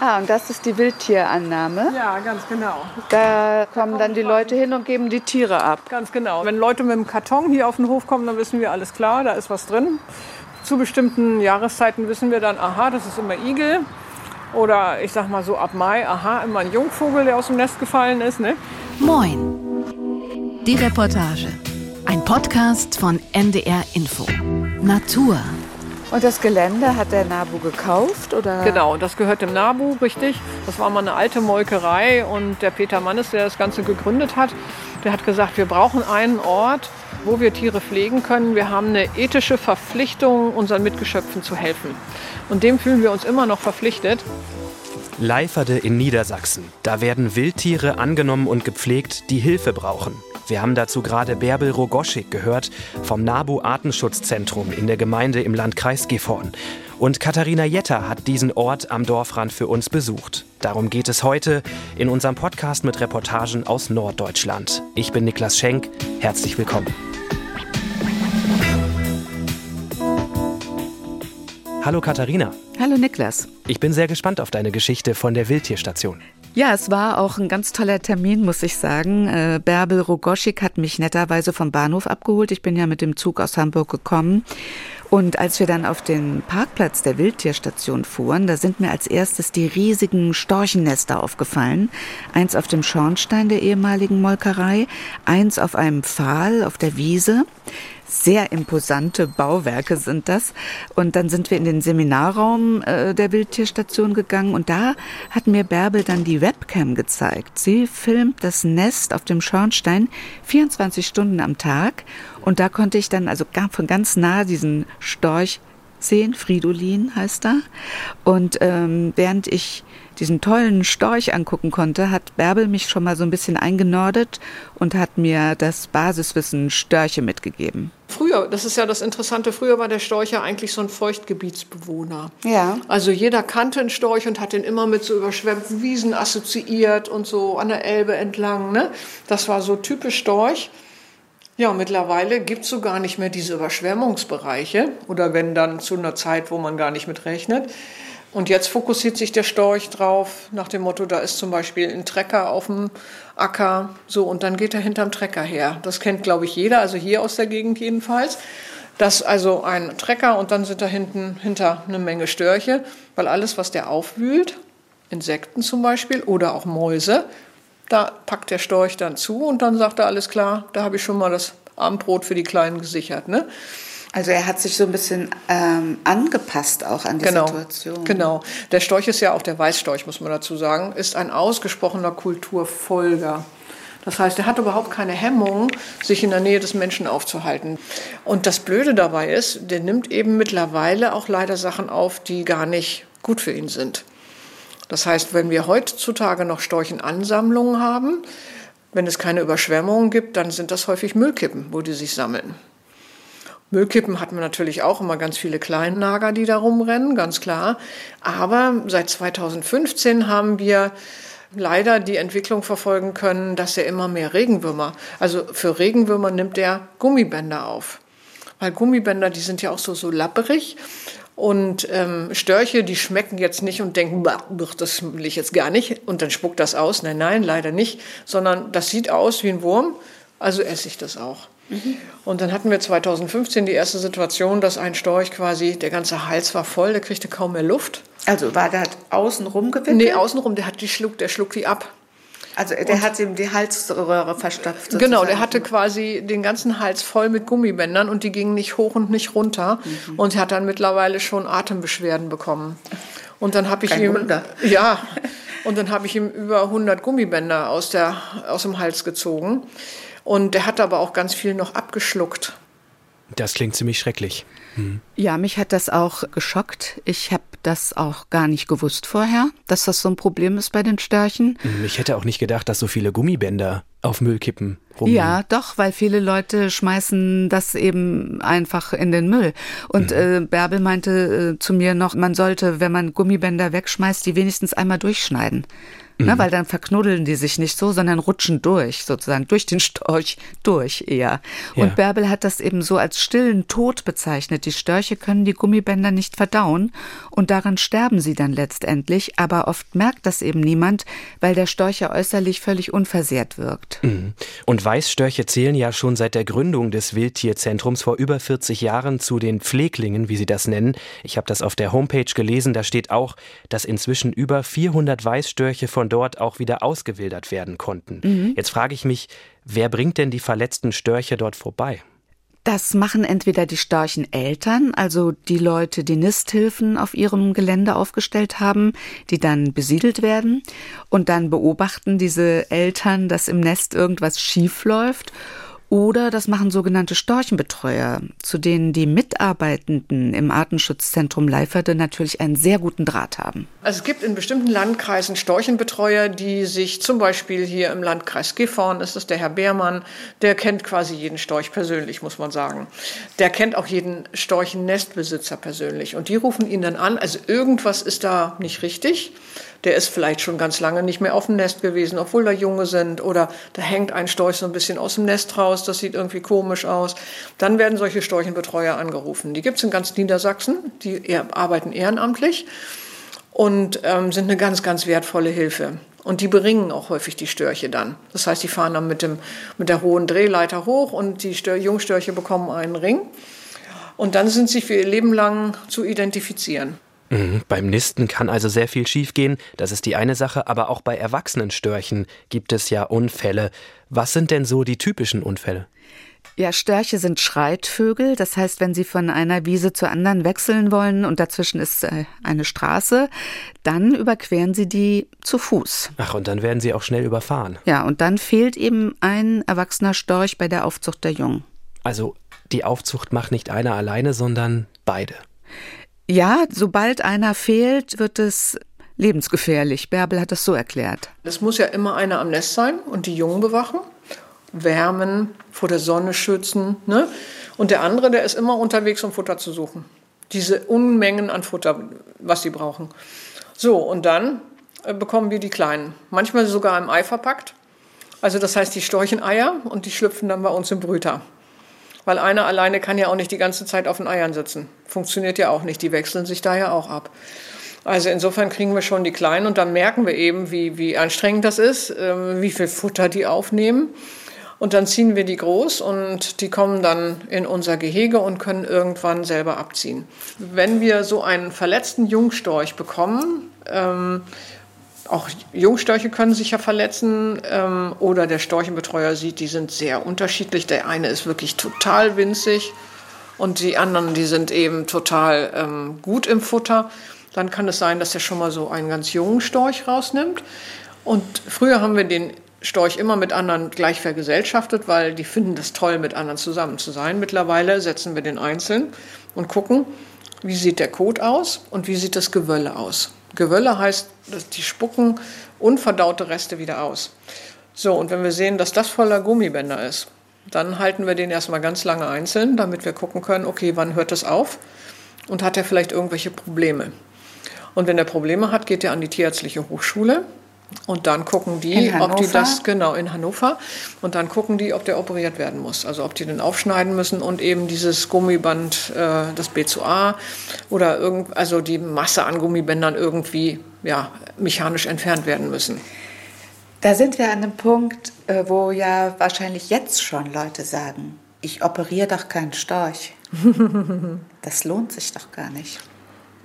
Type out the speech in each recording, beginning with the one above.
Ah, und das ist die Wildtierannahme. Ja, ganz genau. Da kommen dann die Leute hin und geben die Tiere ab. Ganz genau. Wenn Leute mit dem Karton hier auf den Hof kommen, dann wissen wir alles klar, da ist was drin. Zu bestimmten Jahreszeiten wissen wir dann, aha, das ist immer Igel. Oder ich sag mal so ab Mai, aha, immer ein Jungvogel, der aus dem Nest gefallen ist. Ne? Moin. Die Reportage. Ein Podcast von NDR Info. Natur. Und das Gelände hat der Nabu gekauft? Oder? Genau, das gehört dem Nabu, richtig. Das war mal eine alte Molkerei und der Peter Mannes, der das Ganze gegründet hat, der hat gesagt, wir brauchen einen Ort, wo wir Tiere pflegen können. Wir haben eine ethische Verpflichtung, unseren Mitgeschöpfen zu helfen. Und dem fühlen wir uns immer noch verpflichtet. Leiferde in Niedersachsen. Da werden Wildtiere angenommen und gepflegt, die Hilfe brauchen. Wir haben dazu gerade Bärbel Rogoschik gehört vom NABU Artenschutzzentrum in der Gemeinde im Landkreis Gifhorn. Und Katharina Jetter hat diesen Ort am Dorfrand für uns besucht. Darum geht es heute in unserem Podcast mit Reportagen aus Norddeutschland. Ich bin Niklas Schenk. Herzlich willkommen. Hallo Katharina. Hallo Niklas. Ich bin sehr gespannt auf deine Geschichte von der Wildtierstation. Ja, es war auch ein ganz toller Termin, muss ich sagen. Äh, Bärbel Rogoschik hat mich netterweise vom Bahnhof abgeholt. Ich bin ja mit dem Zug aus Hamburg gekommen. Und als wir dann auf den Parkplatz der Wildtierstation fuhren, da sind mir als erstes die riesigen Storchennester aufgefallen. Eins auf dem Schornstein der ehemaligen Molkerei, eins auf einem Pfahl auf der Wiese. Sehr imposante Bauwerke sind das. Und dann sind wir in den Seminarraum äh, der Wildtierstation gegangen und da hat mir Bärbel dann die Webcam gezeigt. Sie filmt das Nest auf dem Schornstein 24 Stunden am Tag und da konnte ich dann also von ganz nah diesen Storch sehen. Fridolin heißt er. Und ähm, während ich diesen tollen Storch angucken konnte, hat Bärbel mich schon mal so ein bisschen eingenordet und hat mir das Basiswissen Störche mitgegeben. Früher, das ist ja das Interessante, früher war der Storch ja eigentlich so ein Feuchtgebietsbewohner. Ja. Also jeder kannte einen Storch und hat den immer mit so überschwemmten Wiesen assoziiert und so an der Elbe entlang. Ne? Das war so typisch Storch. Ja, mittlerweile gibt es so gar nicht mehr diese Überschwemmungsbereiche oder wenn dann zu einer Zeit, wo man gar nicht mit rechnet. Und jetzt fokussiert sich der Storch drauf, nach dem Motto, da ist zum Beispiel ein Trecker auf dem Acker, so, und dann geht er hinterm Trecker her. Das kennt, glaube ich, jeder, also hier aus der Gegend jedenfalls. Das ist also ein Trecker und dann sind da hinten hinter eine Menge Störche, weil alles, was der aufwühlt, Insekten zum Beispiel oder auch Mäuse, da packt der Storch dann zu und dann sagt er, alles klar, da habe ich schon mal das Abendbrot für die Kleinen gesichert. Ne? Also er hat sich so ein bisschen ähm, angepasst auch an die genau, Situation. Genau. Der Storch ist ja auch der Weißstorch, muss man dazu sagen, ist ein ausgesprochener Kulturfolger. Das heißt, er hat überhaupt keine Hemmung, sich in der Nähe des Menschen aufzuhalten. Und das Blöde dabei ist, der nimmt eben mittlerweile auch leider Sachen auf, die gar nicht gut für ihn sind. Das heißt, wenn wir heutzutage noch Storchenansammlungen haben, wenn es keine Überschwemmungen gibt, dann sind das häufig Müllkippen, wo die sich sammeln. Müllkippen hat man natürlich auch immer ganz viele Kleinnager, die da rumrennen, ganz klar. Aber seit 2015 haben wir leider die Entwicklung verfolgen können, dass er immer mehr Regenwürmer, also für Regenwürmer nimmt er Gummibänder auf. Weil Gummibänder, die sind ja auch so, so lapperig. Und ähm, Störche, die schmecken jetzt nicht und denken, das will ich jetzt gar nicht. Und dann spuckt das aus. Nein, nein, leider nicht. Sondern das sieht aus wie ein Wurm, also esse ich das auch. Und dann hatten wir 2015 die erste Situation, dass ein Storch quasi, der ganze Hals war voll, der kriegte kaum mehr Luft. Also war der außenrum gewickelt? Nee, außenrum, der hat die schluck, der schluckt die ab. Also der und hat ihm die Halsröhre verstopft. Sozusagen. Genau, der hatte quasi den ganzen Hals voll mit Gummibändern und die gingen nicht hoch und nicht runter. Mhm. Und er hat dann mittlerweile schon Atembeschwerden bekommen. Und dann habe ich Kein ihm Wunder. ja, und dann habe ich ihm über 100 Gummibänder aus der aus dem Hals gezogen. Und der hat aber auch ganz viel noch abgeschluckt. Das klingt ziemlich schrecklich. Hm. Ja, mich hat das auch geschockt. Ich habe das auch gar nicht gewusst vorher, dass das so ein Problem ist bei den Störchen. Ich hätte auch nicht gedacht, dass so viele Gummibänder auf Müllkippen rum. Ja, doch, weil viele Leute schmeißen das eben einfach in den Müll. Und mhm. äh, Bärbel meinte äh, zu mir noch, man sollte, wenn man Gummibänder wegschmeißt, die wenigstens einmal durchschneiden. Ne, mhm. Ne, weil dann verknuddeln die sich nicht so, sondern rutschen durch, sozusagen, durch den Storch durch eher. Ja. Und Bärbel hat das eben so als stillen Tod bezeichnet. Die Störche können die Gummibänder nicht verdauen und daran sterben sie dann letztendlich, aber oft merkt das eben niemand, weil der Storch ja äußerlich völlig unversehrt wirkt. Mhm. Und Weißstörche zählen ja schon seit der Gründung des Wildtierzentrums vor über 40 Jahren zu den Pfleglingen, wie sie das nennen. Ich habe das auf der Homepage gelesen, da steht auch, dass inzwischen über 400 Weißstörche von von dort auch wieder ausgewildert werden konnten. Mhm. Jetzt frage ich mich, wer bringt denn die verletzten Störche dort vorbei? Das machen entweder die Storcheneltern, also die Leute, die Nisthilfen auf ihrem Gelände aufgestellt haben, die dann besiedelt werden. Und dann beobachten diese Eltern, dass im Nest irgendwas schief läuft oder das machen sogenannte Storchenbetreuer, zu denen die Mitarbeitenden im Artenschutzzentrum Leiferde natürlich einen sehr guten Draht haben. Also es gibt in bestimmten Landkreisen Storchenbetreuer, die sich zum Beispiel hier im Landkreis Gifhorn, ist das der Herr Beermann, der kennt quasi jeden Storch persönlich, muss man sagen. Der kennt auch jeden Storchennestbesitzer persönlich. Und die rufen ihn dann an, also irgendwas ist da nicht richtig der ist vielleicht schon ganz lange nicht mehr auf dem Nest gewesen, obwohl da Junge sind oder da hängt ein Storch so ein bisschen aus dem Nest raus, das sieht irgendwie komisch aus. Dann werden solche Storchenbetreuer angerufen. Die gibt es in ganz Niedersachsen, die arbeiten ehrenamtlich und ähm, sind eine ganz, ganz wertvolle Hilfe. Und die beringen auch häufig die Störche dann. Das heißt, die fahren dann mit, dem, mit der hohen Drehleiter hoch und die Stör Jungstörche bekommen einen Ring. Und dann sind sie für ihr Leben lang zu identifizieren. Mhm. Beim Nisten kann also sehr viel schiefgehen, das ist die eine Sache, aber auch bei erwachsenen Störchen gibt es ja Unfälle. Was sind denn so die typischen Unfälle? Ja, Störche sind Schreitvögel. Das heißt, wenn sie von einer Wiese zur anderen wechseln wollen und dazwischen ist äh, eine Straße, dann überqueren sie die zu Fuß. Ach, und dann werden sie auch schnell überfahren. Ja, und dann fehlt eben ein erwachsener Storch bei der Aufzucht der Jungen. Also die Aufzucht macht nicht einer alleine, sondern beide. Ja, sobald einer fehlt, wird es lebensgefährlich. Bärbel hat das so erklärt. Es muss ja immer einer am Nest sein und die Jungen bewachen, wärmen, vor der Sonne schützen. Ne? Und der andere, der ist immer unterwegs, um Futter zu suchen. Diese Unmengen an Futter, was sie brauchen. So, und dann äh, bekommen wir die Kleinen. Manchmal sogar im Ei verpackt. Also das heißt, die storchen Eier und die schlüpfen dann bei uns im Brüter weil einer alleine kann ja auch nicht die ganze Zeit auf den Eiern sitzen. Funktioniert ja auch nicht, die wechseln sich da ja auch ab. Also insofern kriegen wir schon die Kleinen und dann merken wir eben, wie, wie anstrengend das ist, äh, wie viel Futter die aufnehmen. Und dann ziehen wir die groß und die kommen dann in unser Gehege und können irgendwann selber abziehen. Wenn wir so einen verletzten Jungstorch bekommen, ähm, auch Jungstörche können sich ja verletzen ähm, oder der Storchenbetreuer sieht, die sind sehr unterschiedlich. Der eine ist wirklich total winzig und die anderen, die sind eben total ähm, gut im Futter. Dann kann es sein, dass er schon mal so einen ganz jungen Storch rausnimmt. Und früher haben wir den Storch immer mit anderen gleich vergesellschaftet, weil die finden das toll, mit anderen zusammen zu sein. Mittlerweile setzen wir den einzeln und gucken, wie sieht der Kot aus und wie sieht das Gewölle aus. Gewölle heißt, die spucken unverdaute Reste wieder aus. So, und wenn wir sehen, dass das voller Gummibänder ist, dann halten wir den erstmal ganz lange einzeln, damit wir gucken können, okay, wann hört das auf und hat er vielleicht irgendwelche Probleme. Und wenn er Probleme hat, geht er an die Tierärztliche Hochschule und dann gucken die, ob die das, genau, in Hannover. Und dann gucken die, ob der operiert werden muss. Also ob die den aufschneiden müssen und eben dieses Gummiband, äh, das B2A oder irgend, also die Masse an Gummibändern irgendwie ja, mechanisch entfernt werden müssen. Da sind wir an einem Punkt, äh, wo ja wahrscheinlich jetzt schon Leute sagen, ich operiere doch keinen Storch. das lohnt sich doch gar nicht.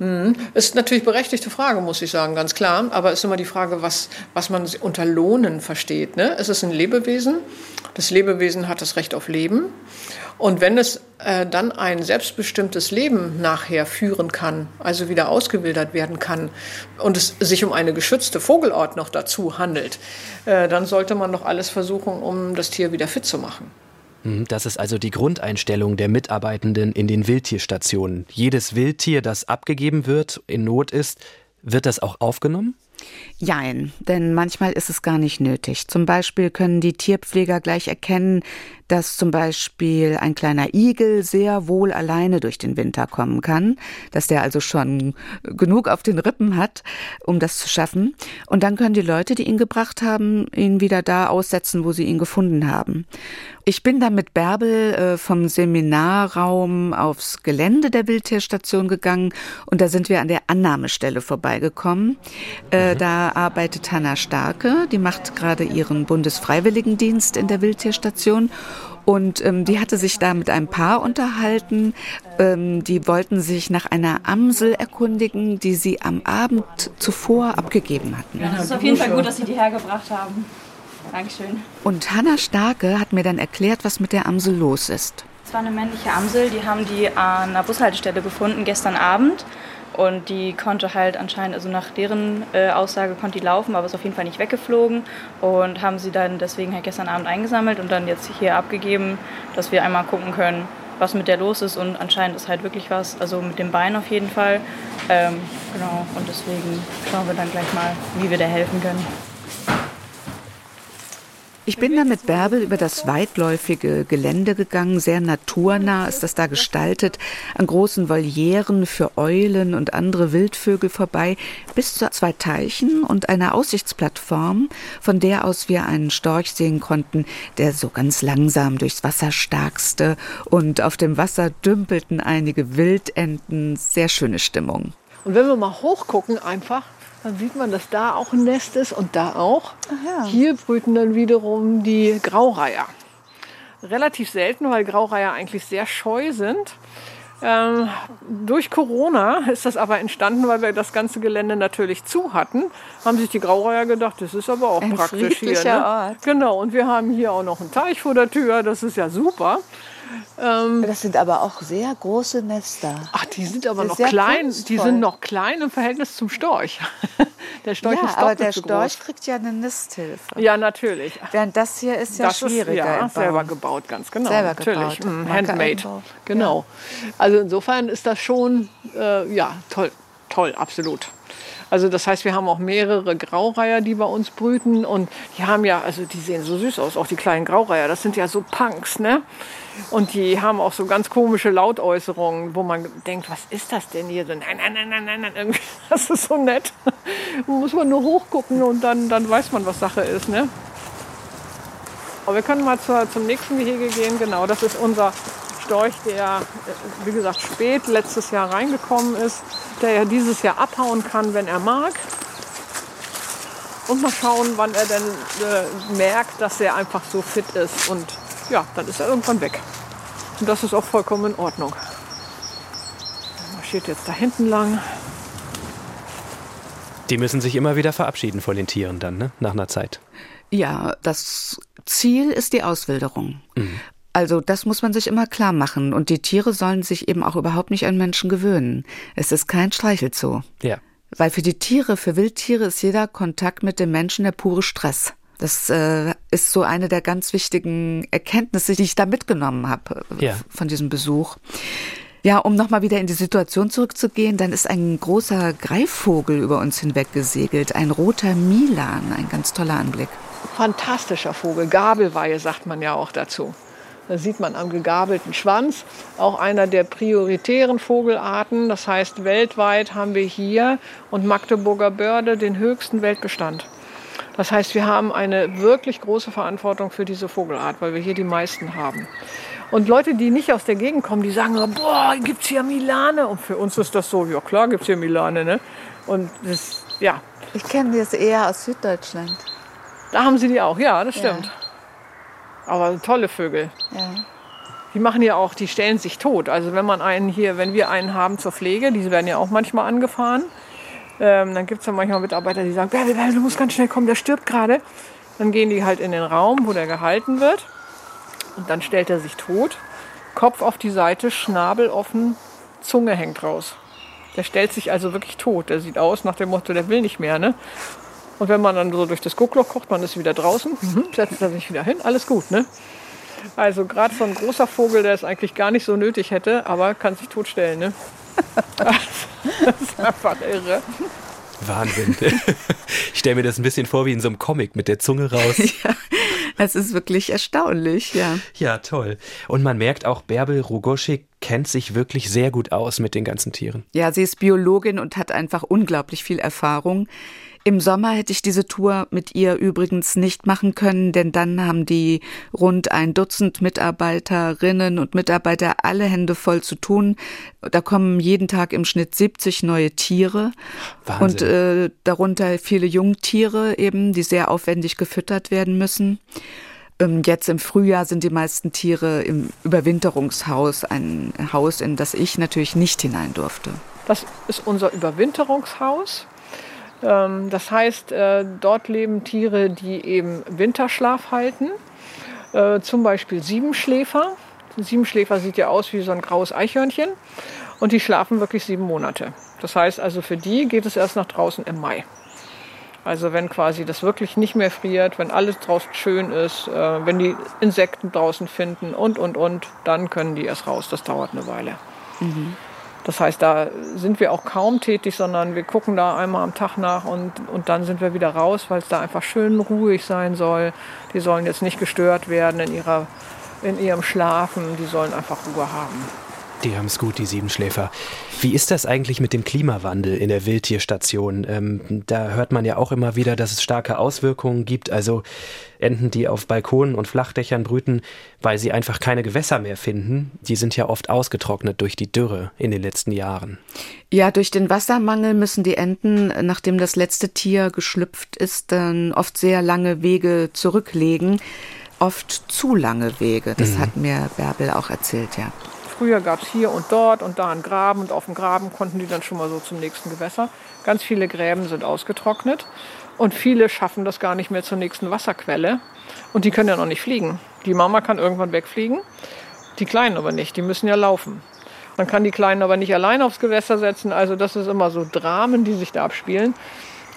Mhm. Ist natürlich berechtigte Frage, muss ich sagen, ganz klar. Aber es ist immer die Frage, was, was man unter Lohnen versteht. Ne? Es ist ein Lebewesen. Das Lebewesen hat das Recht auf Leben. Und wenn es äh, dann ein selbstbestimmtes Leben nachher führen kann, also wieder ausgewildert werden kann und es sich um eine geschützte Vogelart noch dazu handelt, äh, dann sollte man doch alles versuchen, um das Tier wieder fit zu machen. Mhm, das ist also die Grundeinstellung der Mitarbeitenden in den Wildtierstationen. Jedes Wildtier, das abgegeben wird, in Not ist, wird das auch aufgenommen? Jein, denn manchmal ist es gar nicht nötig. Zum Beispiel können die Tierpfleger gleich erkennen, dass zum Beispiel ein kleiner Igel sehr wohl alleine durch den Winter kommen kann, dass der also schon genug auf den Rippen hat, um das zu schaffen. Und dann können die Leute, die ihn gebracht haben, ihn wieder da aussetzen, wo sie ihn gefunden haben. Ich bin dann mit Bärbel äh, vom Seminarraum aufs Gelände der Wildtierstation gegangen und da sind wir an der Annahmestelle vorbeigekommen. Äh, mhm. Da arbeitet Hanna Starke, die macht gerade ihren Bundesfreiwilligendienst in der Wildtierstation und ähm, die hatte sich da mit einem Paar unterhalten. Ähm, die wollten sich nach einer Amsel erkundigen, die sie am Abend zuvor abgegeben hatten. Ja, das ist auf jeden Fall gut, dass Sie die hergebracht haben. Dankeschön. Und Hanna Starke hat mir dann erklärt, was mit der Amsel los ist. Es war eine männliche Amsel, die haben die an einer Bushaltestelle gefunden gestern Abend. Und die konnte halt anscheinend, also nach deren äh, Aussage konnte die laufen, aber ist auf jeden Fall nicht weggeflogen. Und haben sie dann deswegen halt gestern Abend eingesammelt und dann jetzt hier abgegeben, dass wir einmal gucken können, was mit der los ist. Und anscheinend ist halt wirklich was, also mit dem Bein auf jeden Fall. Ähm, genau, und deswegen schauen wir dann gleich mal, wie wir der helfen können. Ich bin dann mit Bärbel über das weitläufige Gelände gegangen, sehr naturnah ist das da gestaltet, an großen Volieren für Eulen und andere Wildvögel vorbei, bis zu zwei Teichen und einer Aussichtsplattform, von der aus wir einen Storch sehen konnten, der so ganz langsam durchs Wasser starkste und auf dem Wasser dümpelten einige Wildenten, sehr schöne Stimmung. Und wenn wir mal hochgucken einfach, dann sieht man, dass da auch ein Nest ist und da auch. Ja. Hier brüten dann wiederum die Graureiher. Relativ selten, weil Graureiher eigentlich sehr scheu sind. Ähm, durch Corona ist das aber entstanden, weil wir das ganze Gelände natürlich zu hatten. Haben sich die Graureiher gedacht, das ist aber auch Ein praktisch hier. Ne? Ort. Genau, und wir haben hier auch noch einen Teich vor der Tür, das ist ja super. Ähm, das sind aber auch sehr große Nester. Ach, die sind aber noch klein. Kunstvoll. Die sind noch klein im Verhältnis zum Storch. der Storch ja, ist aber der Storch groß. kriegt ja eine Nisthilfe. Ja, natürlich. Während das hier ist ja das schwieriger. Ist, ja, selber gebaut, ganz genau. Selber natürlich. Gebaut. Mhm, handmade. Genau. Ja. Also insofern ist das schon äh, ja toll, toll, absolut. Also das heißt, wir haben auch mehrere Graureiher, die bei uns brüten und die haben ja, also die sehen so süß aus, auch die kleinen Graureiher. Das sind ja so Punks, ne? Und die haben auch so ganz komische Lautäußerungen, wo man denkt, was ist das denn hier? So, nein, nein, nein, nein, nein, irgendwie, das ist so nett. muss man nur hochgucken und dann, dann weiß man, was Sache ist, ne? Aber wir können mal zur, zum nächsten Gehege gehen. Genau, das ist unser Storch, der, wie gesagt, spät letztes Jahr reingekommen ist, der ja dieses Jahr abhauen kann, wenn er mag. Und mal schauen, wann er denn äh, merkt, dass er einfach so fit ist. Und ja, dann ist er irgendwann weg. Und das ist auch vollkommen in Ordnung. Er marschiert jetzt da hinten lang. Die müssen sich immer wieder verabschieden von den Tieren dann, ne? nach einer Zeit. Ja, das Ziel ist die Auswilderung. Mhm. Also das muss man sich immer klar machen. Und die Tiere sollen sich eben auch überhaupt nicht an Menschen gewöhnen. Es ist kein Streichelzoo. Ja. Weil für die Tiere, für Wildtiere ist jeder Kontakt mit dem Menschen der pure Stress. Das äh, ist so eine der ganz wichtigen Erkenntnisse, die ich da mitgenommen habe äh, ja. von diesem Besuch. Ja, um nochmal wieder in die Situation zurückzugehen, dann ist ein großer Greifvogel über uns hinweg gesegelt, ein roter Milan, ein ganz toller Anblick. Fantastischer Vogel, Gabelweihe sagt man ja auch dazu. Das sieht man am gegabelten Schwanz. Auch einer der prioritären Vogelarten. Das heißt, weltweit haben wir hier und Magdeburger Börde den höchsten Weltbestand. Das heißt, wir haben eine wirklich große Verantwortung für diese Vogelart, weil wir hier die meisten haben. Und Leute, die nicht aus der Gegend kommen, die sagen, boah, gibt's hier Milane? Und für uns ist das so, ja klar gibt's hier Milane, ne? Und das, ja. Ich kenne das eher aus Süddeutschland. Da haben sie die auch, ja, das stimmt. Ja. Aber tolle Vögel. Ja. Die machen ja auch, die stellen sich tot. Also wenn man einen hier, wenn wir einen haben zur Pflege, die werden ja auch manchmal angefahren. Ähm, dann gibt es ja manchmal Mitarbeiter, die sagen, Bärbel, Bärbel, du musst ganz schnell kommen, der stirbt gerade. Dann gehen die halt in den Raum, wo der gehalten wird. Und dann stellt er sich tot. Kopf auf die Seite, Schnabel offen, Zunge hängt raus. Der stellt sich also wirklich tot. Der sieht aus nach dem Motto, der will nicht mehr. Ne? Und wenn man dann so durch das Guckloch guckt, man ist wieder draußen, mhm. setzt er sich wieder hin, alles gut, ne? Also gerade so ein großer Vogel, der es eigentlich gar nicht so nötig hätte, aber kann sich totstellen, ne? das ist einfach irre. Wahnsinn. Ich stelle mir das ein bisschen vor wie in so einem Comic mit der Zunge raus. Ja, es ist wirklich erstaunlich, ja. Ja, toll. Und man merkt auch, Bärbel Rugoschik kennt sich wirklich sehr gut aus mit den ganzen Tieren. Ja, sie ist Biologin und hat einfach unglaublich viel Erfahrung. Im Sommer hätte ich diese Tour mit ihr übrigens nicht machen können, denn dann haben die rund ein Dutzend Mitarbeiterinnen und Mitarbeiter alle Hände voll zu tun. Da kommen jeden Tag im Schnitt 70 neue Tiere Wahnsinn. und äh, darunter viele Jungtiere eben, die sehr aufwendig gefüttert werden müssen. Ähm, jetzt im Frühjahr sind die meisten Tiere im Überwinterungshaus, ein Haus, in das ich natürlich nicht hinein durfte. Das ist unser Überwinterungshaus. Ähm, das heißt, äh, dort leben Tiere, die eben Winterschlaf halten. Äh, zum Beispiel Siebenschläfer. Siebenschläfer sieht ja aus wie so ein graues Eichhörnchen. Und die schlafen wirklich sieben Monate. Das heißt also, für die geht es erst nach draußen im Mai. Also wenn quasi das wirklich nicht mehr friert, wenn alles draußen schön ist, äh, wenn die Insekten draußen finden und, und, und, dann können die erst raus. Das dauert eine Weile. Mhm. Das heißt, da sind wir auch kaum tätig, sondern wir gucken da einmal am Tag nach und, und dann sind wir wieder raus, weil es da einfach schön ruhig sein soll. Die sollen jetzt nicht gestört werden in, ihrer, in ihrem Schlafen, die sollen einfach Ruhe haben. Die haben es gut, die Siebenschläfer. Wie ist das eigentlich mit dem Klimawandel in der Wildtierstation? Ähm, da hört man ja auch immer wieder, dass es starke Auswirkungen gibt. Also Enten, die auf Balkonen und Flachdächern brüten, weil sie einfach keine Gewässer mehr finden. Die sind ja oft ausgetrocknet durch die Dürre in den letzten Jahren. Ja, durch den Wassermangel müssen die Enten, nachdem das letzte Tier geschlüpft ist, dann oft sehr lange Wege zurücklegen. Oft zu lange Wege. Das mhm. hat mir Bärbel auch erzählt, ja. Früher gab es hier und dort und da einen Graben und auf dem Graben konnten die dann schon mal so zum nächsten Gewässer. Ganz viele Gräben sind ausgetrocknet und viele schaffen das gar nicht mehr zur nächsten Wasserquelle und die können ja noch nicht fliegen. Die Mama kann irgendwann wegfliegen, die Kleinen aber nicht, die müssen ja laufen. Man kann die Kleinen aber nicht allein aufs Gewässer setzen, also das ist immer so Dramen, die sich da abspielen.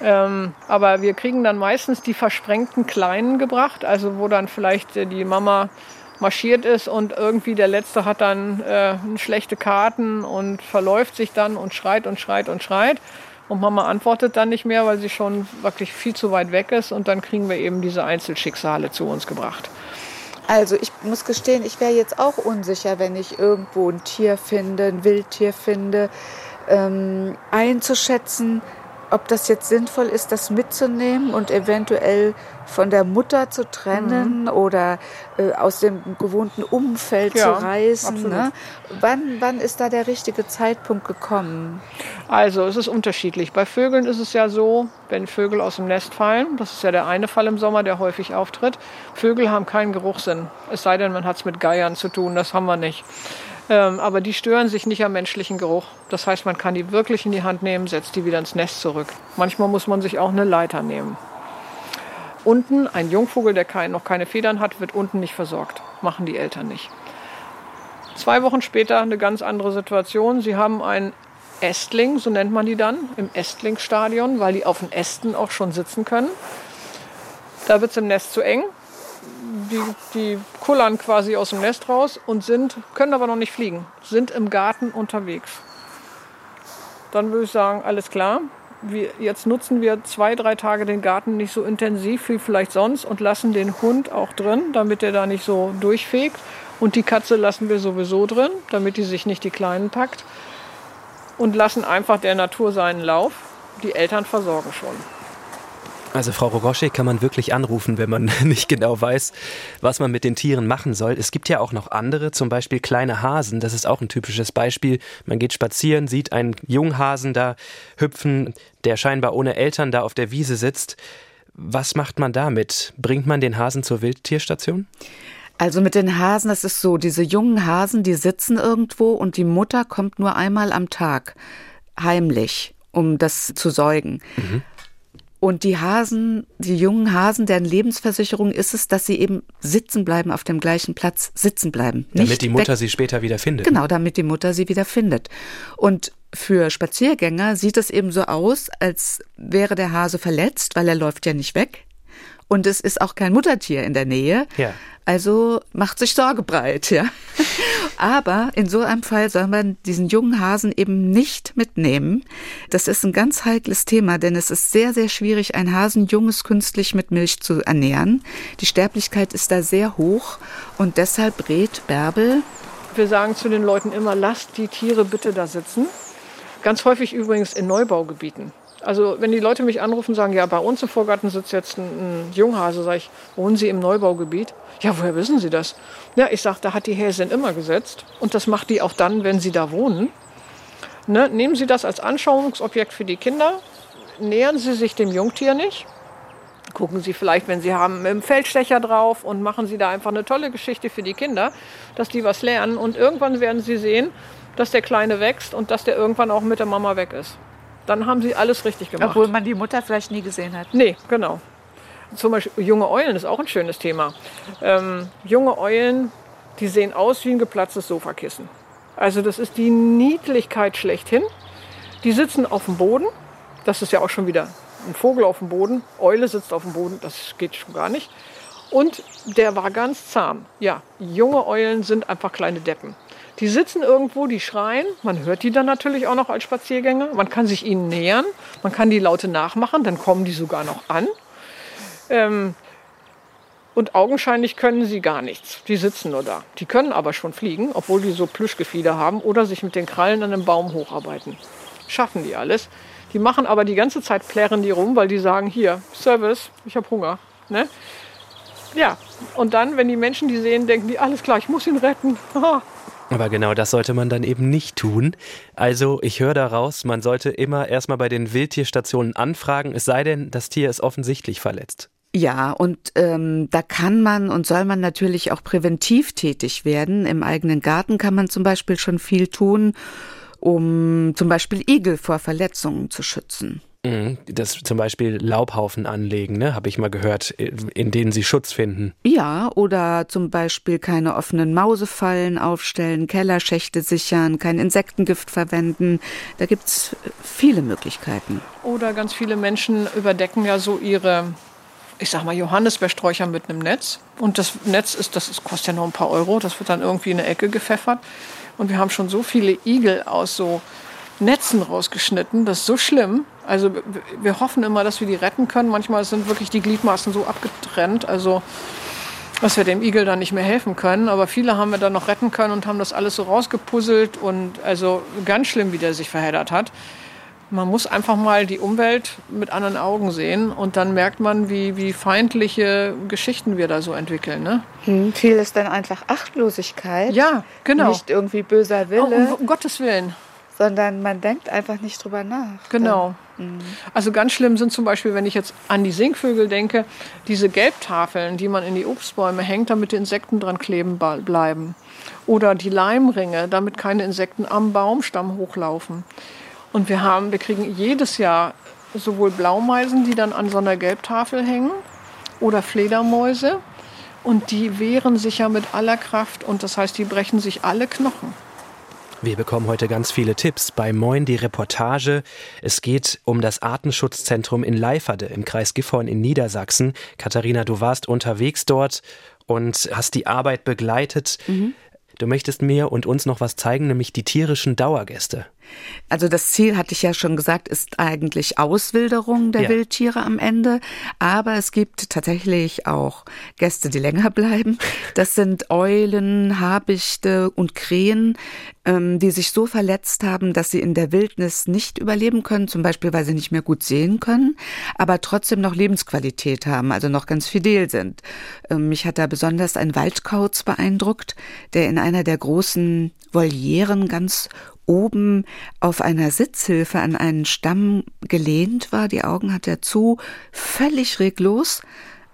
Ähm, aber wir kriegen dann meistens die versprengten Kleinen gebracht, also wo dann vielleicht die Mama marschiert ist und irgendwie der Letzte hat dann äh, schlechte Karten und verläuft sich dann und schreit und schreit und schreit. Und Mama antwortet dann nicht mehr, weil sie schon wirklich viel zu weit weg ist. Und dann kriegen wir eben diese Einzelschicksale zu uns gebracht. Also ich muss gestehen, ich wäre jetzt auch unsicher, wenn ich irgendwo ein Tier finde, ein Wildtier finde, ähm, einzuschätzen, ob das jetzt sinnvoll ist, das mitzunehmen und eventuell von der Mutter zu trennen mhm. oder äh, aus dem gewohnten Umfeld ja, zu reißen. Ne? Wann, wann ist da der richtige Zeitpunkt gekommen? Also es ist unterschiedlich. Bei Vögeln ist es ja so, wenn Vögel aus dem Nest fallen, das ist ja der eine Fall im Sommer, der häufig auftritt, Vögel haben keinen Geruchssinn. Es sei denn, man hat es mit Geiern zu tun, das haben wir nicht. Ähm, aber die stören sich nicht am menschlichen Geruch. Das heißt, man kann die wirklich in die Hand nehmen, setzt die wieder ins Nest zurück. Manchmal muss man sich auch eine Leiter nehmen. Unten, ein Jungvogel, der kein, noch keine Federn hat, wird unten nicht versorgt. Machen die Eltern nicht. Zwei Wochen später eine ganz andere Situation. Sie haben einen Ästling, so nennt man die dann, im Ästlingsstadion, weil die auf den Ästen auch schon sitzen können. Da wird es im Nest zu eng die, die kullern quasi aus dem Nest raus und sind, können aber noch nicht fliegen, sind im Garten unterwegs. Dann würde ich sagen, alles klar. Wir, jetzt nutzen wir zwei, drei Tage den Garten nicht so intensiv wie vielleicht sonst und lassen den Hund auch drin, damit er da nicht so durchfegt. Und die Katze lassen wir sowieso drin, damit die sich nicht die Kleinen packt. Und lassen einfach der Natur seinen Lauf. Die Eltern versorgen schon. Also Frau Rogosche kann man wirklich anrufen, wenn man nicht genau weiß, was man mit den Tieren machen soll. Es gibt ja auch noch andere, zum Beispiel kleine Hasen. Das ist auch ein typisches Beispiel. Man geht spazieren, sieht einen Junghasen da hüpfen, der scheinbar ohne Eltern da auf der Wiese sitzt. Was macht man damit? Bringt man den Hasen zur Wildtierstation? Also mit den Hasen, das ist so, diese jungen Hasen, die sitzen irgendwo und die Mutter kommt nur einmal am Tag heimlich, um das zu säugen. Mhm. Und die Hasen, die jungen Hasen, deren Lebensversicherung ist es, dass sie eben sitzen bleiben auf dem gleichen Platz, sitzen bleiben. Damit die Mutter weg. sie später wieder findet. Genau, damit die Mutter sie wieder findet. Und für Spaziergänger sieht es eben so aus, als wäre der Hase verletzt, weil er läuft ja nicht weg. Und es ist auch kein Muttertier in der Nähe. Ja. Also macht sich Sorge breit, ja. Aber in so einem Fall soll man diesen jungen Hasen eben nicht mitnehmen. Das ist ein ganz heikles Thema, denn es ist sehr, sehr schwierig, ein Hasenjunges künstlich mit Milch zu ernähren. Die Sterblichkeit ist da sehr hoch und deshalb rät Bärbel. Wir sagen zu den Leuten immer, lasst die Tiere bitte da sitzen. Ganz häufig übrigens in Neubaugebieten. Also wenn die Leute mich anrufen und sagen, ja, bei uns im Vorgarten sitzt jetzt ein, ein Junghase, sage ich, wohnen Sie im Neubaugebiet? Ja, woher wissen Sie das? Ja, ich sage, da hat die Häsin immer gesetzt und das macht die auch dann, wenn sie da wohnen. Ne? Nehmen Sie das als Anschauungsobjekt für die Kinder, nähern Sie sich dem Jungtier nicht. Gucken Sie vielleicht, wenn Sie haben, mit dem Feldstecher drauf und machen Sie da einfach eine tolle Geschichte für die Kinder, dass die was lernen. Und irgendwann werden Sie sehen, dass der Kleine wächst und dass der irgendwann auch mit der Mama weg ist dann haben sie alles richtig gemacht. Obwohl man die Mutter vielleicht nie gesehen hat. Nee, genau. Zum Beispiel junge Eulen ist auch ein schönes Thema. Ähm, junge Eulen, die sehen aus wie ein geplatztes Sofakissen. Also das ist die Niedlichkeit schlechthin. Die sitzen auf dem Boden. Das ist ja auch schon wieder ein Vogel auf dem Boden. Eule sitzt auf dem Boden. Das geht schon gar nicht. Und der war ganz zahm. Ja, junge Eulen sind einfach kleine Deppen. Die sitzen irgendwo, die schreien. Man hört die dann natürlich auch noch als Spaziergänger. Man kann sich ihnen nähern. Man kann die Laute nachmachen. Dann kommen die sogar noch an. Ähm, und augenscheinlich können sie gar nichts. Die sitzen nur da. Die können aber schon fliegen, obwohl die so Plüschgefieder haben oder sich mit den Krallen an einem Baum hocharbeiten. Schaffen die alles. Die machen aber die ganze Zeit plärren die rum, weil die sagen, hier, Service, ich habe Hunger. Ne? Ja, und dann, wenn die Menschen die sehen, denken die, alles klar, ich muss ihn retten. Aber genau das sollte man dann eben nicht tun. Also ich höre daraus, man sollte immer erstmal bei den Wildtierstationen anfragen, es sei denn, das Tier ist offensichtlich verletzt. Ja, und ähm, da kann man und soll man natürlich auch präventiv tätig werden. Im eigenen Garten kann man zum Beispiel schon viel tun, um zum Beispiel Igel vor Verletzungen zu schützen. Mhm. Das zum Beispiel Laubhaufen anlegen, ne, habe ich mal gehört, in denen sie Schutz finden. Ja, oder zum Beispiel keine offenen Mausefallen aufstellen, Kellerschächte sichern, kein Insektengift verwenden. Da gibt es viele Möglichkeiten. Oder ganz viele Menschen überdecken ja so ihre ich sag mal, Johannisbeersträucher mit einem Netz. Und das Netz ist, das ist, kostet ja nur ein paar Euro, das wird dann irgendwie in eine Ecke gepfeffert. Und wir haben schon so viele Igel aus so Netzen rausgeschnitten. Das ist so schlimm. Also wir hoffen immer, dass wir die retten können. Manchmal sind wirklich die Gliedmaßen so abgetrennt, also dass wir dem Igel dann nicht mehr helfen können. Aber viele haben wir dann noch retten können und haben das alles so rausgepuzzelt und also ganz schlimm, wie der sich verheddert hat. Man muss einfach mal die Umwelt mit anderen Augen sehen und dann merkt man, wie, wie feindliche Geschichten wir da so entwickeln. Ne? Hm, viel ist dann einfach Achtlosigkeit. Ja, genau. Nicht irgendwie böser Wille. Oh, um, um Gottes Willen sondern man denkt einfach nicht drüber nach. Genau. Mhm. Also ganz schlimm sind zum Beispiel, wenn ich jetzt an die Singvögel denke, diese Gelbtafeln, die man in die Obstbäume hängt, damit die Insekten dran kleben bleiben. Oder die Leimringe, damit keine Insekten am Baumstamm hochlaufen. Und wir haben, wir kriegen jedes Jahr sowohl Blaumeisen, die dann an so einer Gelbtafel hängen, oder Fledermäuse. Und die wehren sich ja mit aller Kraft und das heißt, die brechen sich alle Knochen. Wir bekommen heute ganz viele Tipps. Bei Moin die Reportage. Es geht um das Artenschutzzentrum in Leiferde im Kreis Gifhorn in Niedersachsen. Katharina, du warst unterwegs dort und hast die Arbeit begleitet. Mhm. Du möchtest mir und uns noch was zeigen, nämlich die tierischen Dauergäste. Also das Ziel, hatte ich ja schon gesagt, ist eigentlich Auswilderung der ja. Wildtiere am Ende. Aber es gibt tatsächlich auch Gäste, die länger bleiben. Das sind Eulen, Habichte und Krähen, ähm, die sich so verletzt haben, dass sie in der Wildnis nicht überleben können, zum Beispiel weil sie nicht mehr gut sehen können, aber trotzdem noch Lebensqualität haben, also noch ganz fidel sind. Ähm, mich hat da besonders ein Waldkauz beeindruckt, der in einer der großen Volieren ganz oben auf einer Sitzhilfe an einen Stamm gelehnt war, die Augen hat er zu, völlig reglos.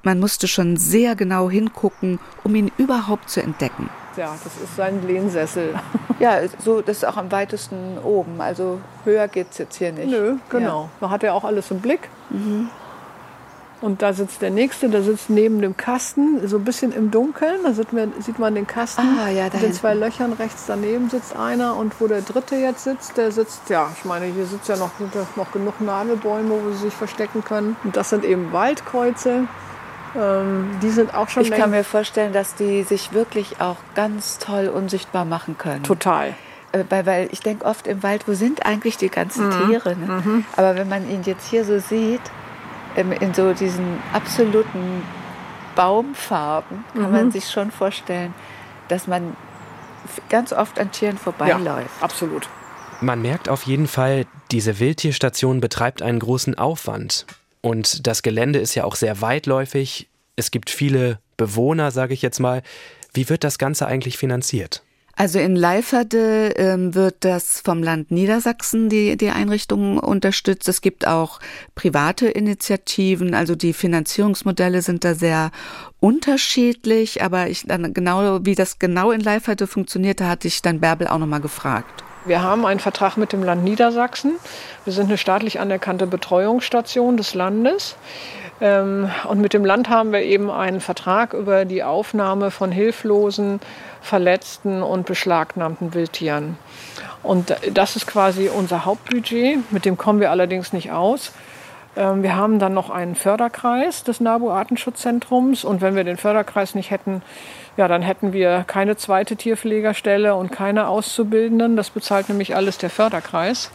Man musste schon sehr genau hingucken, um ihn überhaupt zu entdecken. Ja, das ist sein Lehnsessel. Ja, so, das ist auch am weitesten oben. Also höher geht es jetzt hier nicht. Nö, genau. Ja. Da hat er auch alles im Blick. Mhm. Und da sitzt der nächste, der sitzt neben dem Kasten, so ein bisschen im Dunkeln. Da sieht man, sieht man den Kasten. Ah, ja, in den zwei Löchern rechts daneben sitzt einer. Und wo der dritte jetzt sitzt, der sitzt, ja, ich meine, hier sitzt ja noch, noch genug Nadelbäume, wo sie sich verstecken können. Und das sind eben Waldkreuze. Ähm, die sind auch schon. Ich kann mir vorstellen, dass die sich wirklich auch ganz toll unsichtbar machen können. Total. Äh, weil, weil ich denke oft im Wald, wo sind eigentlich die ganzen mhm. Tiere? Ne? Mhm. Aber wenn man ihn jetzt hier so sieht, in so diesen absoluten Baumfarben, kann mhm. man sich schon vorstellen, dass man ganz oft an Tieren vorbeiläuft. Ja, absolut. Man merkt auf jeden Fall, diese Wildtierstation betreibt einen großen Aufwand. Und das Gelände ist ja auch sehr weitläufig. Es gibt viele Bewohner, sage ich jetzt mal. Wie wird das Ganze eigentlich finanziert? Also in Leiferde ähm, wird das vom Land Niedersachsen die, die Einrichtung unterstützt. Es gibt auch private Initiativen, also die Finanzierungsmodelle sind da sehr unterschiedlich, aber ich dann genau, wie das genau in Leiferde funktionierte, hatte ich dann Bärbel auch nochmal gefragt. Wir haben einen Vertrag mit dem Land Niedersachsen. Wir sind eine staatlich anerkannte Betreuungsstation des Landes. Ähm, und mit dem Land haben wir eben einen Vertrag über die Aufnahme von hilflosen verletzten und beschlagnahmten Wildtieren. Und das ist quasi unser Hauptbudget, mit dem kommen wir allerdings nicht aus. Ähm, wir haben dann noch einen Förderkreis des NABU Artenschutzzentrums und wenn wir den Förderkreis nicht hätten, ja, dann hätten wir keine zweite Tierpflegerstelle und keine Auszubildenden. Das bezahlt nämlich alles der Förderkreis.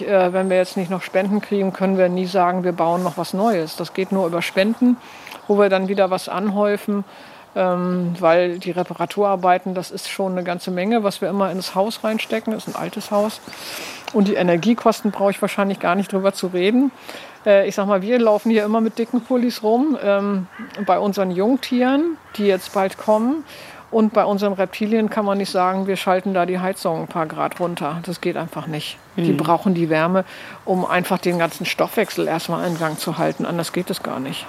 Äh, wenn wir jetzt nicht noch Spenden kriegen, können wir nie sagen, wir bauen noch was Neues. Das geht nur über Spenden, wo wir dann wieder was anhäufen ähm, weil die Reparaturarbeiten, das ist schon eine ganze Menge, was wir immer ins Haus reinstecken. Das ist ein altes Haus. Und die Energiekosten brauche ich wahrscheinlich gar nicht drüber zu reden. Äh, ich sag mal, wir laufen hier immer mit dicken Pullis rum. Ähm, bei unseren Jungtieren, die jetzt bald kommen, und bei unseren Reptilien kann man nicht sagen, wir schalten da die Heizung ein paar Grad runter. Das geht einfach nicht. Mhm. Die brauchen die Wärme, um einfach den ganzen Stoffwechsel erstmal in Gang zu halten. Anders geht es gar nicht.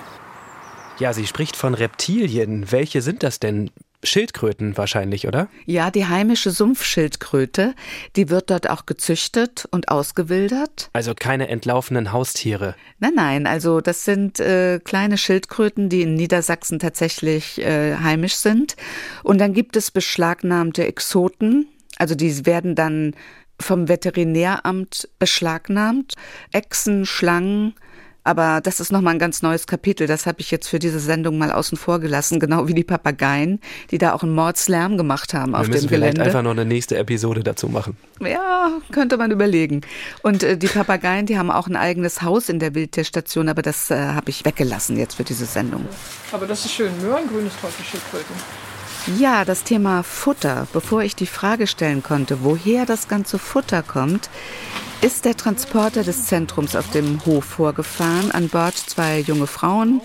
Ja, sie spricht von Reptilien. Welche sind das denn? Schildkröten wahrscheinlich, oder? Ja, die heimische Sumpfschildkröte, die wird dort auch gezüchtet und ausgewildert. Also keine entlaufenen Haustiere. Nein, nein, also das sind äh, kleine Schildkröten, die in Niedersachsen tatsächlich äh, heimisch sind. Und dann gibt es beschlagnahmte Exoten, also die werden dann vom Veterinäramt beschlagnahmt. Echsen, Schlangen, aber das ist nochmal ein ganz neues Kapitel. Das habe ich jetzt für diese Sendung mal außen vor gelassen, genau wie die Papageien, die da auch einen Mordslärm gemacht haben Wir auf dem Gelände. Wir müssen einfach noch eine nächste Episode dazu machen. Ja, könnte man überlegen. Und äh, die Papageien, die haben auch ein eigenes Haus in der Wildtierstation, aber das äh, habe ich weggelassen jetzt für diese Sendung. Aber das ist schön. Möhrengrünes Teufelschildkröten. Ja, das Thema Futter. Bevor ich die Frage stellen konnte, woher das ganze Futter kommt, ist der Transporter des Zentrums auf dem Hof vorgefahren. An Bord zwei junge Frauen,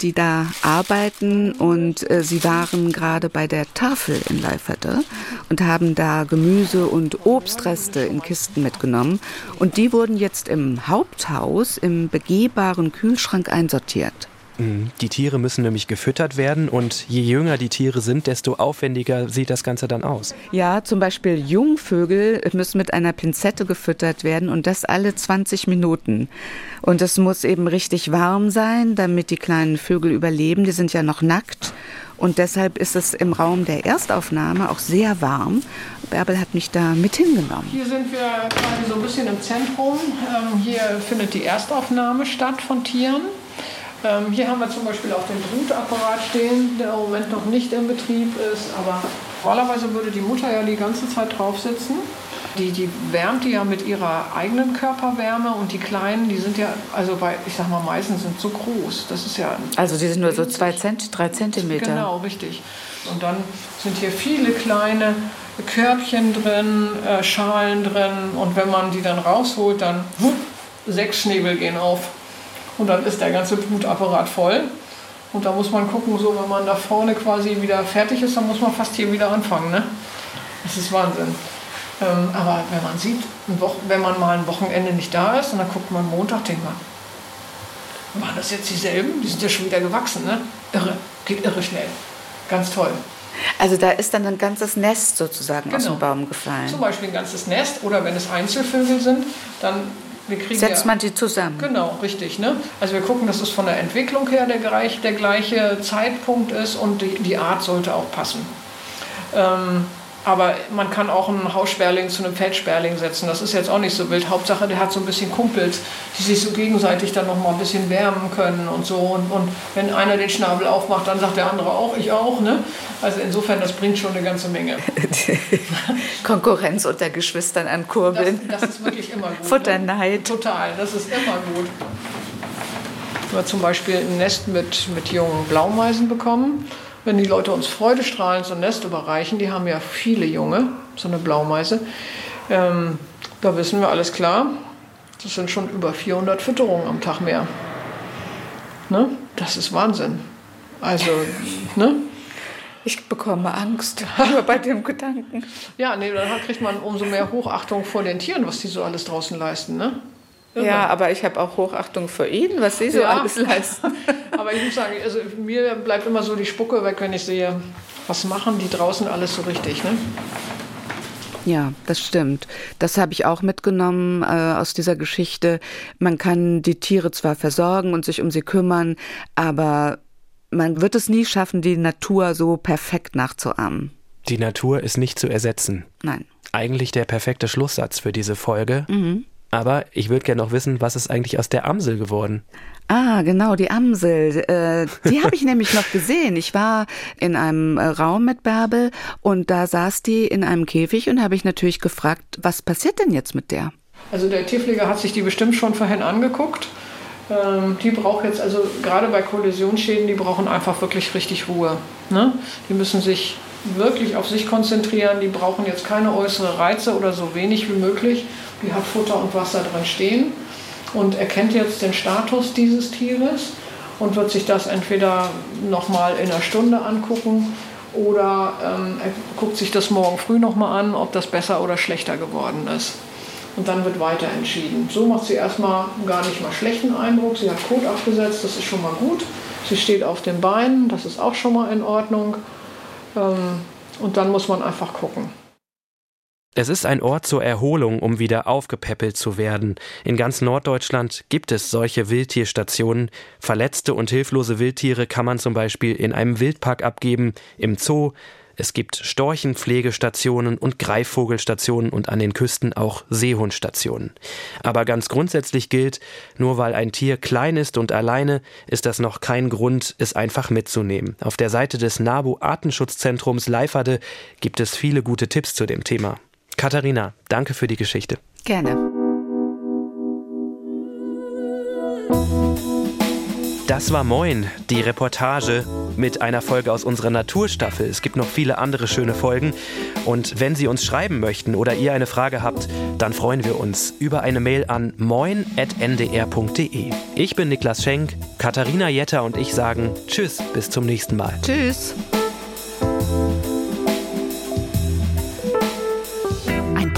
die da arbeiten und äh, sie waren gerade bei der Tafel in Leiferte und haben da Gemüse und Obstreste in Kisten mitgenommen und die wurden jetzt im Haupthaus im begehbaren Kühlschrank einsortiert. Die Tiere müssen nämlich gefüttert werden und je jünger die Tiere sind, desto aufwendiger sieht das Ganze dann aus. Ja, zum Beispiel Jungvögel müssen mit einer Pinzette gefüttert werden und das alle 20 Minuten. Und es muss eben richtig warm sein, damit die kleinen Vögel überleben. Die sind ja noch nackt. Und deshalb ist es im Raum der Erstaufnahme auch sehr warm. Bärbel hat mich da mit hingenommen. Hier sind wir quasi so ein bisschen im Zentrum. Ähm, hier findet die Erstaufnahme statt von Tieren. Ähm, hier haben wir zum Beispiel auch den Brutapparat stehen, der im Moment noch nicht in Betrieb ist. Aber normalerweise würde die Mutter ja die ganze Zeit drauf sitzen. Die, die wärmt die ja mit ihrer eigenen Körperwärme und die Kleinen, die sind ja, also bei, ich sag mal, meistens sind so groß. Das ist ja. Also die sind nur so zwei Zent, drei Zentimeter. Genau, richtig. Und dann sind hier viele kleine Körbchen drin, äh, Schalen drin und wenn man die dann rausholt, dann wupp, sechs Schnäbel gehen auf. Und dann ist der ganze Blutapparat voll. Und da muss man gucken, so wenn man da vorne quasi wieder fertig ist, dann muss man fast hier wieder anfangen. Ne? Das ist Wahnsinn. Ähm, aber wenn man sieht, wenn man mal ein Wochenende nicht da ist und dann guckt man Montag, denkt man, waren das jetzt dieselben? Die sind ja schon wieder gewachsen. Ne? Irre, geht irre schnell. Ganz toll. Also da ist dann ein ganzes Nest sozusagen genau. aus dem genau. Baum gefallen. Zum Beispiel ein ganzes Nest oder wenn es Einzelvögel sind, dann Setzt ja, man die zusammen? Genau, richtig. Ne? Also wir gucken, dass es von der Entwicklung her der, der gleiche Zeitpunkt ist und die, die Art sollte auch passen. Ähm, Aber man kann auch einen Haussperling zu einem Feldsperling setzen. Das ist jetzt auch nicht so wild. Hauptsache, der hat so ein bisschen Kumpels, die sich so gegenseitig dann noch mal ein bisschen wärmen können und so. Und, und wenn einer den Schnabel aufmacht, dann sagt der andere auch, ich auch. Ne? Also insofern, das bringt schon eine ganze Menge. Konkurrenz unter Geschwistern ankurbeln. Das, das ist wirklich immer gut. Futterneid. Ne? Total, das ist immer gut. Wir haben zum Beispiel ein Nest mit, mit jungen Blaumeisen bekommen wenn die Leute uns freudestrahlend so ein Nest überreichen, die haben ja viele Junge, so eine Blaumeise, ähm, da wissen wir alles klar, das sind schon über 400 Fütterungen am Tag mehr. Ne? Das ist Wahnsinn. Also, ne? Ich bekomme Angst bei dem Gedanken. Ja, nee, dann kriegt man umso mehr Hochachtung vor den Tieren, was die so alles draußen leisten, ne? Ja, aber ich habe auch Hochachtung für ihn, was Sie so ja. alles leisten. aber ich muss sagen, also mir bleibt immer so die Spucke weg, wenn ich sehe, was machen die draußen alles so richtig. Ne? Ja, das stimmt. Das habe ich auch mitgenommen äh, aus dieser Geschichte. Man kann die Tiere zwar versorgen und sich um sie kümmern, aber man wird es nie schaffen, die Natur so perfekt nachzuahmen. Die Natur ist nicht zu ersetzen. Nein. Eigentlich der perfekte Schlusssatz für diese Folge. Mhm. Aber ich würde gerne noch wissen, was ist eigentlich aus der Amsel geworden? Ah, genau, die Amsel. Äh, die habe ich nämlich noch gesehen. Ich war in einem äh, Raum mit Bärbel und da saß die in einem Käfig und habe ich natürlich gefragt, was passiert denn jetzt mit der? Also der Tierpfleger hat sich die bestimmt schon vorhin angeguckt. Ähm, die braucht jetzt, also gerade bei Kollisionsschäden, die brauchen einfach wirklich richtig Ruhe. Ne? Die müssen sich wirklich auf sich konzentrieren. Die brauchen jetzt keine äußeren Reize oder so wenig wie möglich. Die hat Futter und Wasser drin stehen und erkennt jetzt den Status dieses Tieres und wird sich das entweder nochmal in einer Stunde angucken oder ähm, er guckt sich das morgen früh nochmal an, ob das besser oder schlechter geworden ist. Und dann wird weiter entschieden. So macht sie erstmal gar nicht mal schlechten Eindruck. Sie hat Kot abgesetzt, das ist schon mal gut. Sie steht auf den Beinen, das ist auch schon mal in Ordnung. Ähm, und dann muss man einfach gucken. Es ist ein Ort zur Erholung, um wieder aufgepäppelt zu werden. In ganz Norddeutschland gibt es solche Wildtierstationen. Verletzte und hilflose Wildtiere kann man zum Beispiel in einem Wildpark abgeben, im Zoo, es gibt Storchenpflegestationen und Greifvogelstationen und an den Küsten auch Seehundstationen. Aber ganz grundsätzlich gilt, nur weil ein Tier klein ist und alleine, ist das noch kein Grund, es einfach mitzunehmen. Auf der Seite des NABU Artenschutzzentrums Leiferde gibt es viele gute Tipps zu dem Thema. Katharina, danke für die Geschichte. Gerne. Das war Moin, die Reportage mit einer Folge aus unserer Naturstaffel. Es gibt noch viele andere schöne Folgen. Und wenn Sie uns schreiben möchten oder ihr eine Frage habt, dann freuen wir uns über eine Mail an moin.ndr.de. Ich bin Niklas Schenk, Katharina Jetter und ich sagen Tschüss, bis zum nächsten Mal. Tschüss.